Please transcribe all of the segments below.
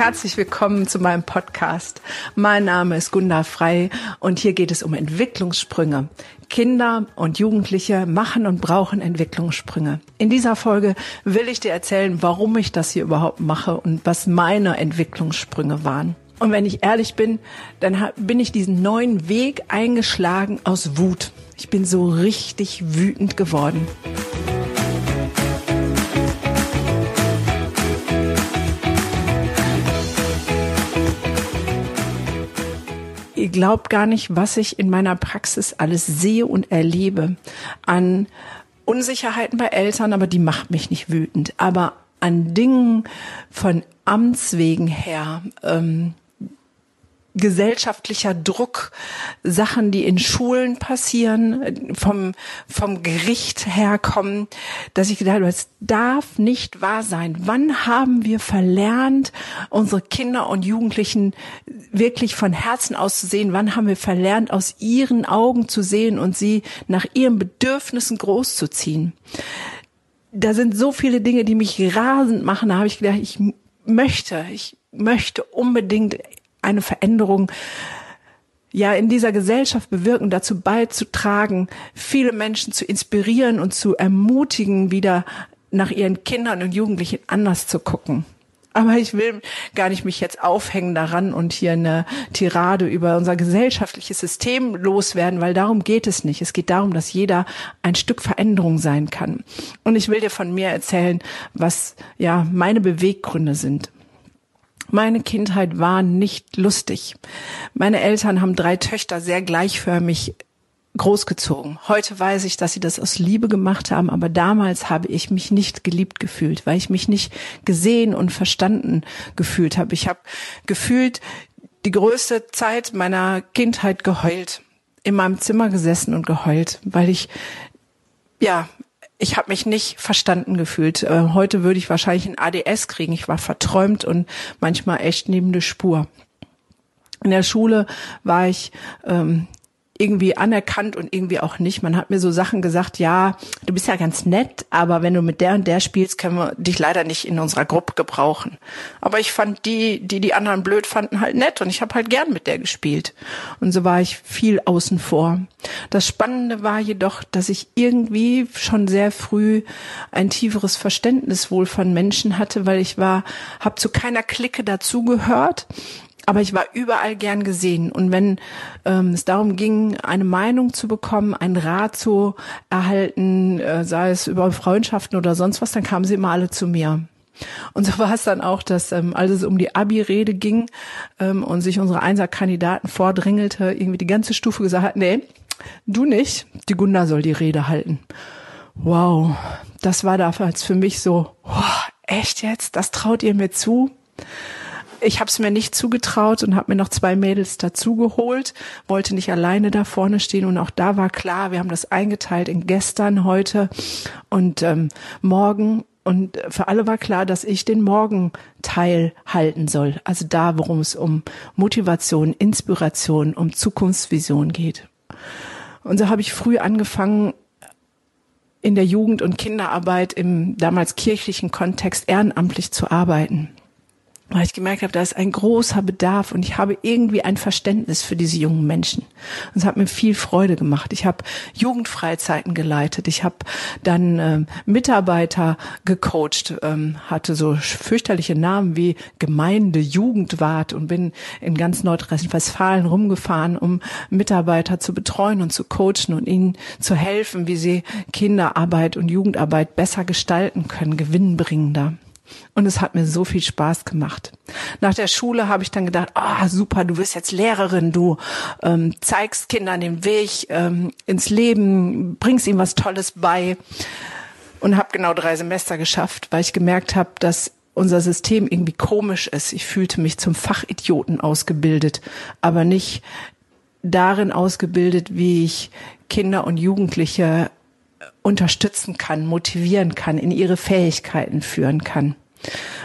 Herzlich willkommen zu meinem Podcast. Mein Name ist Gunda Frei und hier geht es um Entwicklungssprünge. Kinder und Jugendliche machen und brauchen Entwicklungssprünge. In dieser Folge will ich dir erzählen, warum ich das hier überhaupt mache und was meine Entwicklungssprünge waren. Und wenn ich ehrlich bin, dann bin ich diesen neuen Weg eingeschlagen aus Wut. Ich bin so richtig wütend geworden. Ihr glaubt gar nicht, was ich in meiner Praxis alles sehe und erlebe an Unsicherheiten bei Eltern, aber die macht mich nicht wütend. Aber an Dingen von Amts wegen her, ähm, gesellschaftlicher Druck, Sachen, die in Schulen passieren, vom, vom Gericht herkommen, dass ich gedacht habe, es darf nicht wahr sein. Wann haben wir verlernt, unsere Kinder und Jugendlichen wirklich von Herzen aus zu sehen? Wann haben wir verlernt, aus ihren Augen zu sehen und sie nach ihren Bedürfnissen großzuziehen? Da sind so viele Dinge, die mich rasend machen. Da habe ich gedacht, ich möchte, ich möchte unbedingt eine Veränderung ja in dieser Gesellschaft bewirken, dazu beizutragen, viele Menschen zu inspirieren und zu ermutigen, wieder nach ihren Kindern und Jugendlichen anders zu gucken. Aber ich will gar nicht mich jetzt aufhängen daran und hier eine Tirade über unser gesellschaftliches System loswerden, weil darum geht es nicht. Es geht darum, dass jeder ein Stück Veränderung sein kann. Und ich will dir von mir erzählen, was ja meine Beweggründe sind. Meine Kindheit war nicht lustig. Meine Eltern haben drei Töchter sehr gleichförmig großgezogen. Heute weiß ich, dass sie das aus Liebe gemacht haben, aber damals habe ich mich nicht geliebt gefühlt, weil ich mich nicht gesehen und verstanden gefühlt habe. Ich habe gefühlt die größte Zeit meiner Kindheit geheult, in meinem Zimmer gesessen und geheult, weil ich ja ich habe mich nicht verstanden gefühlt. Äh, heute würde ich wahrscheinlich ein ADS kriegen. Ich war verträumt und manchmal echt neben der Spur. In der Schule war ich ähm, irgendwie anerkannt und irgendwie auch nicht. Man hat mir so Sachen gesagt, ja, du bist ja ganz nett, aber wenn du mit der und der spielst, können wir dich leider nicht in unserer Gruppe gebrauchen. Aber ich fand die, die die anderen blöd fanden, halt nett und ich habe halt gern mit der gespielt. Und so war ich viel außen vor. Das Spannende war jedoch, dass ich irgendwie schon sehr früh ein tieferes Verständnis wohl von Menschen hatte, weil ich war, habe zu keiner Clique dazugehört aber ich war überall gern gesehen. Und wenn ähm, es darum ging, eine Meinung zu bekommen, einen Rat zu erhalten, äh, sei es über Freundschaften oder sonst was, dann kamen sie immer alle zu mir. Und so war es dann auch, dass ähm, als es um die Abi-Rede ging ähm, und sich unsere Einser-Kandidaten vordrängelte, irgendwie die ganze Stufe gesagt hat, nee, du nicht, die Gunda soll die Rede halten. Wow, das war damals für mich so, oh, echt jetzt, das traut ihr mir zu? Ich habe es mir nicht zugetraut und habe mir noch zwei Mädels dazugeholt, wollte nicht alleine da vorne stehen und auch da war klar, wir haben das eingeteilt in gestern, heute und ähm, morgen und für alle war klar, dass ich den Morgenteil halten soll. Also da, worum es um Motivation, Inspiration, um Zukunftsvision geht. Und so habe ich früh angefangen, in der Jugend- und Kinderarbeit im damals kirchlichen Kontext ehrenamtlich zu arbeiten weil ich gemerkt habe, da ist ein großer Bedarf und ich habe irgendwie ein Verständnis für diese jungen Menschen. Und es hat mir viel Freude gemacht. Ich habe Jugendfreizeiten geleitet, ich habe dann äh, Mitarbeiter gecoacht, ähm, hatte so fürchterliche Namen wie Gemeinde, Jugendwart und bin in ganz Nordrhein-Westfalen rumgefahren, um Mitarbeiter zu betreuen und zu coachen und ihnen zu helfen, wie sie Kinderarbeit und Jugendarbeit besser gestalten können, gewinnbringender. Und es hat mir so viel Spaß gemacht. Nach der Schule habe ich dann gedacht, ah oh, super, du bist jetzt Lehrerin, du ähm, zeigst Kindern den Weg ähm, ins Leben, bringst ihnen was Tolles bei. Und habe genau drei Semester geschafft, weil ich gemerkt habe, dass unser System irgendwie komisch ist. Ich fühlte mich zum Fachidioten ausgebildet, aber nicht darin ausgebildet, wie ich Kinder und Jugendliche unterstützen kann, motivieren kann, in ihre Fähigkeiten führen kann.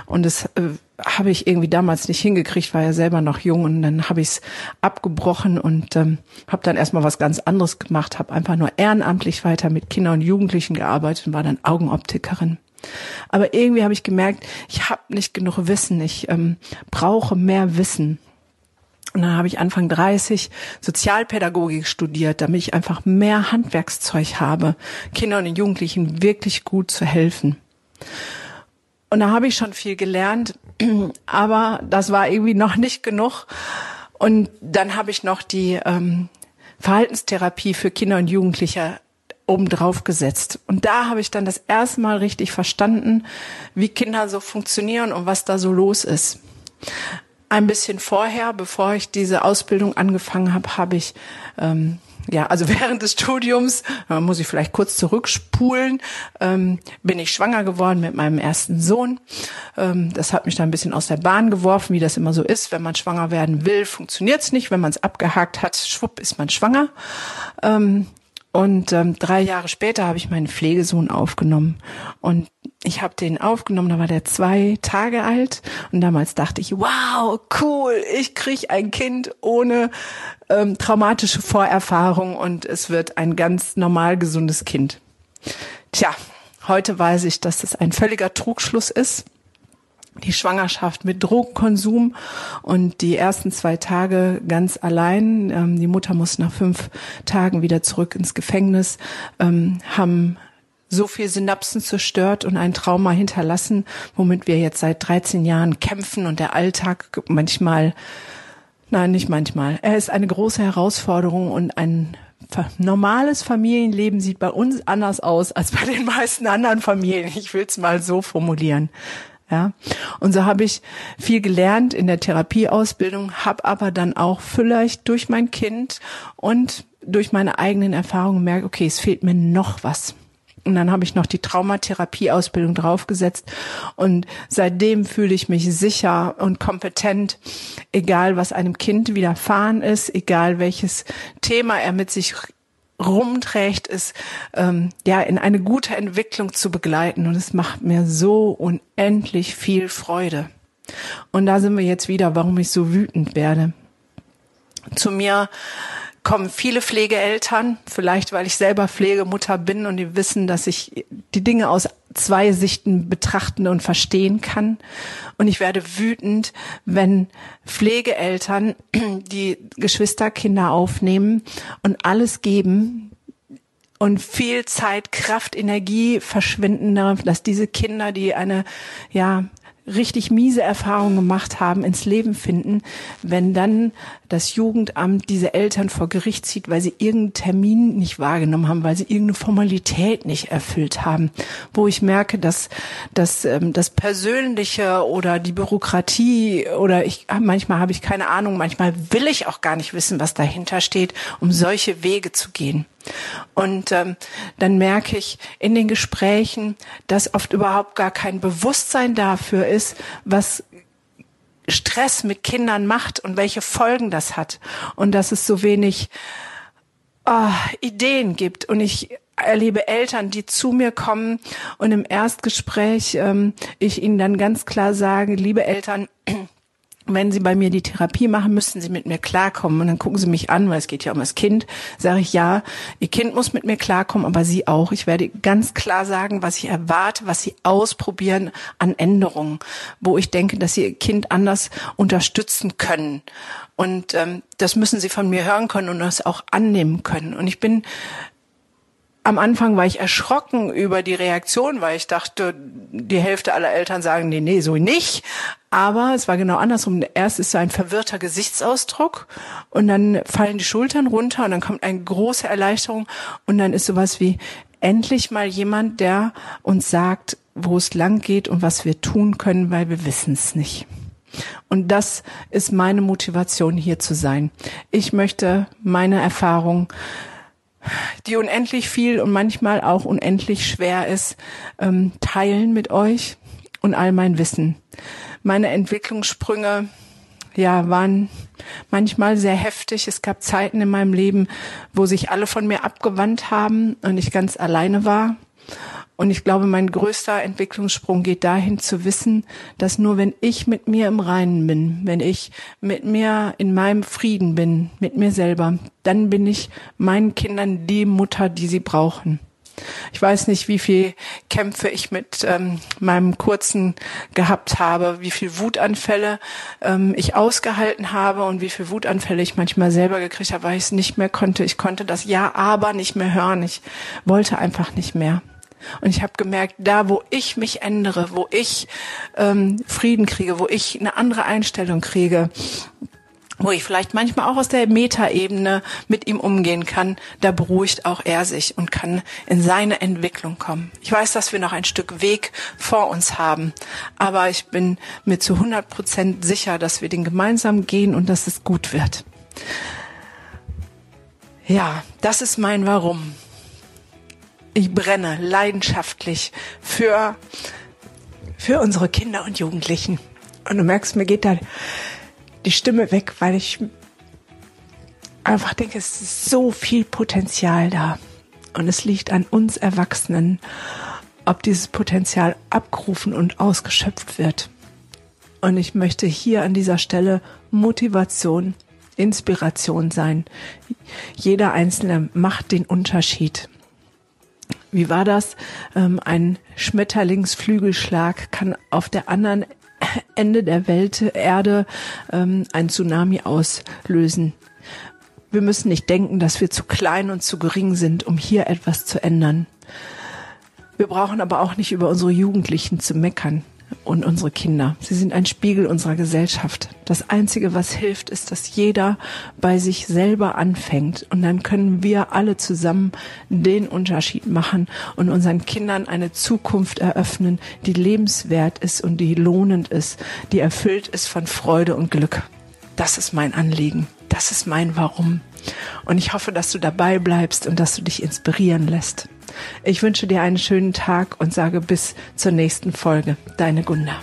Und das äh, habe ich irgendwie damals nicht hingekriegt, war ja selber noch jung und dann habe ich es abgebrochen und ähm, habe dann erstmal was ganz anderes gemacht, habe einfach nur ehrenamtlich weiter mit Kindern und Jugendlichen gearbeitet und war dann Augenoptikerin. Aber irgendwie habe ich gemerkt, ich habe nicht genug Wissen, ich ähm, brauche mehr Wissen. Und dann habe ich Anfang 30 Sozialpädagogik studiert, damit ich einfach mehr Handwerkszeug habe, Kindern und Jugendlichen wirklich gut zu helfen. Und da habe ich schon viel gelernt, aber das war irgendwie noch nicht genug. Und dann habe ich noch die ähm, Verhaltenstherapie für Kinder und Jugendliche obendrauf gesetzt. Und da habe ich dann das erste Mal richtig verstanden, wie Kinder so funktionieren und was da so los ist ein bisschen vorher, bevor ich diese Ausbildung angefangen habe, habe ich ähm, ja, also während des Studiums, äh, muss ich vielleicht kurz zurückspulen, ähm, bin ich schwanger geworden mit meinem ersten Sohn. Ähm, das hat mich da ein bisschen aus der Bahn geworfen, wie das immer so ist. Wenn man schwanger werden will, funktioniert's nicht. Wenn man es abgehakt hat, schwupp, ist man schwanger. Ähm, und ähm, drei Jahre später habe ich meinen Pflegesohn aufgenommen. Und ich habe den aufgenommen, da war der zwei Tage alt. Und damals dachte ich, wow, cool, ich krieg ein Kind ohne ähm, traumatische Vorerfahrung und es wird ein ganz normal gesundes Kind. Tja, heute weiß ich, dass das ein völliger Trugschluss ist die Schwangerschaft mit Drogenkonsum und die ersten zwei Tage ganz allein. Ähm, die Mutter muss nach fünf Tagen wieder zurück ins Gefängnis, ähm, haben so viel Synapsen zerstört und ein Trauma hinterlassen, womit wir jetzt seit 13 Jahren kämpfen und der Alltag manchmal, nein, nicht manchmal, er ist eine große Herausforderung und ein normales Familienleben sieht bei uns anders aus als bei den meisten anderen Familien. Ich will es mal so formulieren. Ja, und so habe ich viel gelernt in der Therapieausbildung, habe aber dann auch vielleicht durch mein Kind und durch meine eigenen Erfahrungen gemerkt, okay, es fehlt mir noch was. Und dann habe ich noch die Traumatherapieausbildung draufgesetzt und seitdem fühle ich mich sicher und kompetent, egal was einem Kind widerfahren ist, egal welches Thema er mit sich rumträgt, ist ähm, ja in eine gute Entwicklung zu begleiten und es macht mir so unendlich viel Freude. Und da sind wir jetzt wieder, warum ich so wütend werde. Zu mir kommen viele Pflegeeltern, vielleicht weil ich selber Pflegemutter bin und die wissen, dass ich die Dinge aus zwei Sichten betrachten und verstehen kann. Und ich werde wütend, wenn Pflegeeltern die Geschwisterkinder aufnehmen und alles geben, und viel Zeit, Kraft, Energie verschwinden, dass diese Kinder, die eine ja richtig miese Erfahrungen gemacht haben, ins Leben finden, wenn dann das Jugendamt diese Eltern vor Gericht zieht, weil sie irgendeinen Termin nicht wahrgenommen haben, weil sie irgendeine Formalität nicht erfüllt haben, wo ich merke, dass, dass ähm, das Persönliche oder die Bürokratie oder ich manchmal habe ich keine Ahnung, manchmal will ich auch gar nicht wissen, was dahinter steht, um solche Wege zu gehen. Und ähm, dann merke ich in den Gesprächen, dass oft überhaupt gar kein Bewusstsein dafür ist, was Stress mit Kindern macht und welche Folgen das hat. Und dass es so wenig oh, Ideen gibt. Und ich erlebe Eltern, die zu mir kommen und im Erstgespräch ähm, ich ihnen dann ganz klar sage, liebe Eltern, wenn Sie bei mir die Therapie machen, müssen Sie mit mir klarkommen. Und dann gucken Sie mich an, weil es geht ja um das Kind. Sage ich, ja, Ihr Kind muss mit mir klarkommen, aber Sie auch. Ich werde ganz klar sagen, was ich erwarte, was Sie ausprobieren an Änderungen, wo ich denke, dass Sie Ihr Kind anders unterstützen können. Und ähm, das müssen Sie von mir hören können und das auch annehmen können. Und ich bin am Anfang war ich erschrocken über die Reaktion, weil ich dachte, die Hälfte aller Eltern sagen, nee, nee, so nicht. Aber es war genau andersrum. Erst ist so ein verwirrter Gesichtsausdruck und dann fallen die Schultern runter und dann kommt eine große Erleichterung und dann ist sowas wie endlich mal jemand, der uns sagt, wo es lang geht und was wir tun können, weil wir wissen es nicht. Und das ist meine Motivation, hier zu sein. Ich möchte meine Erfahrung die unendlich viel und manchmal auch unendlich schwer ist, ähm, teilen mit euch und all mein Wissen. Meine Entwicklungssprünge, ja, waren manchmal sehr heftig. Es gab Zeiten in meinem Leben, wo sich alle von mir abgewandt haben und ich ganz alleine war. Und ich glaube, mein größter Entwicklungssprung geht dahin zu wissen, dass nur wenn ich mit mir im Reinen bin, wenn ich mit mir in meinem Frieden bin, mit mir selber, dann bin ich meinen Kindern die Mutter, die sie brauchen. Ich weiß nicht, wie viel Kämpfe ich mit ähm, meinem kurzen gehabt habe, wie viel Wutanfälle ähm, ich ausgehalten habe und wie viel Wutanfälle ich manchmal selber gekriegt habe, weil ich es nicht mehr konnte. Ich konnte das Ja, aber nicht mehr hören. Ich wollte einfach nicht mehr. Und ich habe gemerkt, da wo ich mich ändere, wo ich ähm, Frieden kriege, wo ich eine andere Einstellung kriege, wo ich vielleicht manchmal auch aus der Metaebene mit ihm umgehen kann, da beruhigt auch er sich und kann in seine Entwicklung kommen. Ich weiß, dass wir noch ein Stück Weg vor uns haben, aber ich bin mir zu 100 Prozent sicher, dass wir den gemeinsam gehen und dass es gut wird. Ja, das ist mein Warum. Ich brenne leidenschaftlich für, für unsere Kinder und Jugendlichen. Und du merkst, mir geht da die Stimme weg, weil ich einfach denke, es ist so viel Potenzial da. Und es liegt an uns Erwachsenen, ob dieses Potenzial abgerufen und ausgeschöpft wird. Und ich möchte hier an dieser Stelle Motivation, Inspiration sein. Jeder Einzelne macht den Unterschied. Wie war das? Ähm, ein Schmetterlingsflügelschlag kann auf der anderen Ende der Welt, Erde, ähm, ein Tsunami auslösen. Wir müssen nicht denken, dass wir zu klein und zu gering sind, um hier etwas zu ändern. Wir brauchen aber auch nicht über unsere Jugendlichen zu meckern und unsere Kinder. Sie sind ein Spiegel unserer Gesellschaft. Das Einzige, was hilft, ist, dass jeder bei sich selber anfängt. Und dann können wir alle zusammen den Unterschied machen und unseren Kindern eine Zukunft eröffnen, die lebenswert ist und die lohnend ist, die erfüllt ist von Freude und Glück. Das ist mein Anliegen. Das ist mein Warum. Und ich hoffe, dass du dabei bleibst und dass du dich inspirieren lässt. Ich wünsche dir einen schönen Tag und sage bis zur nächsten Folge. Deine Gunda.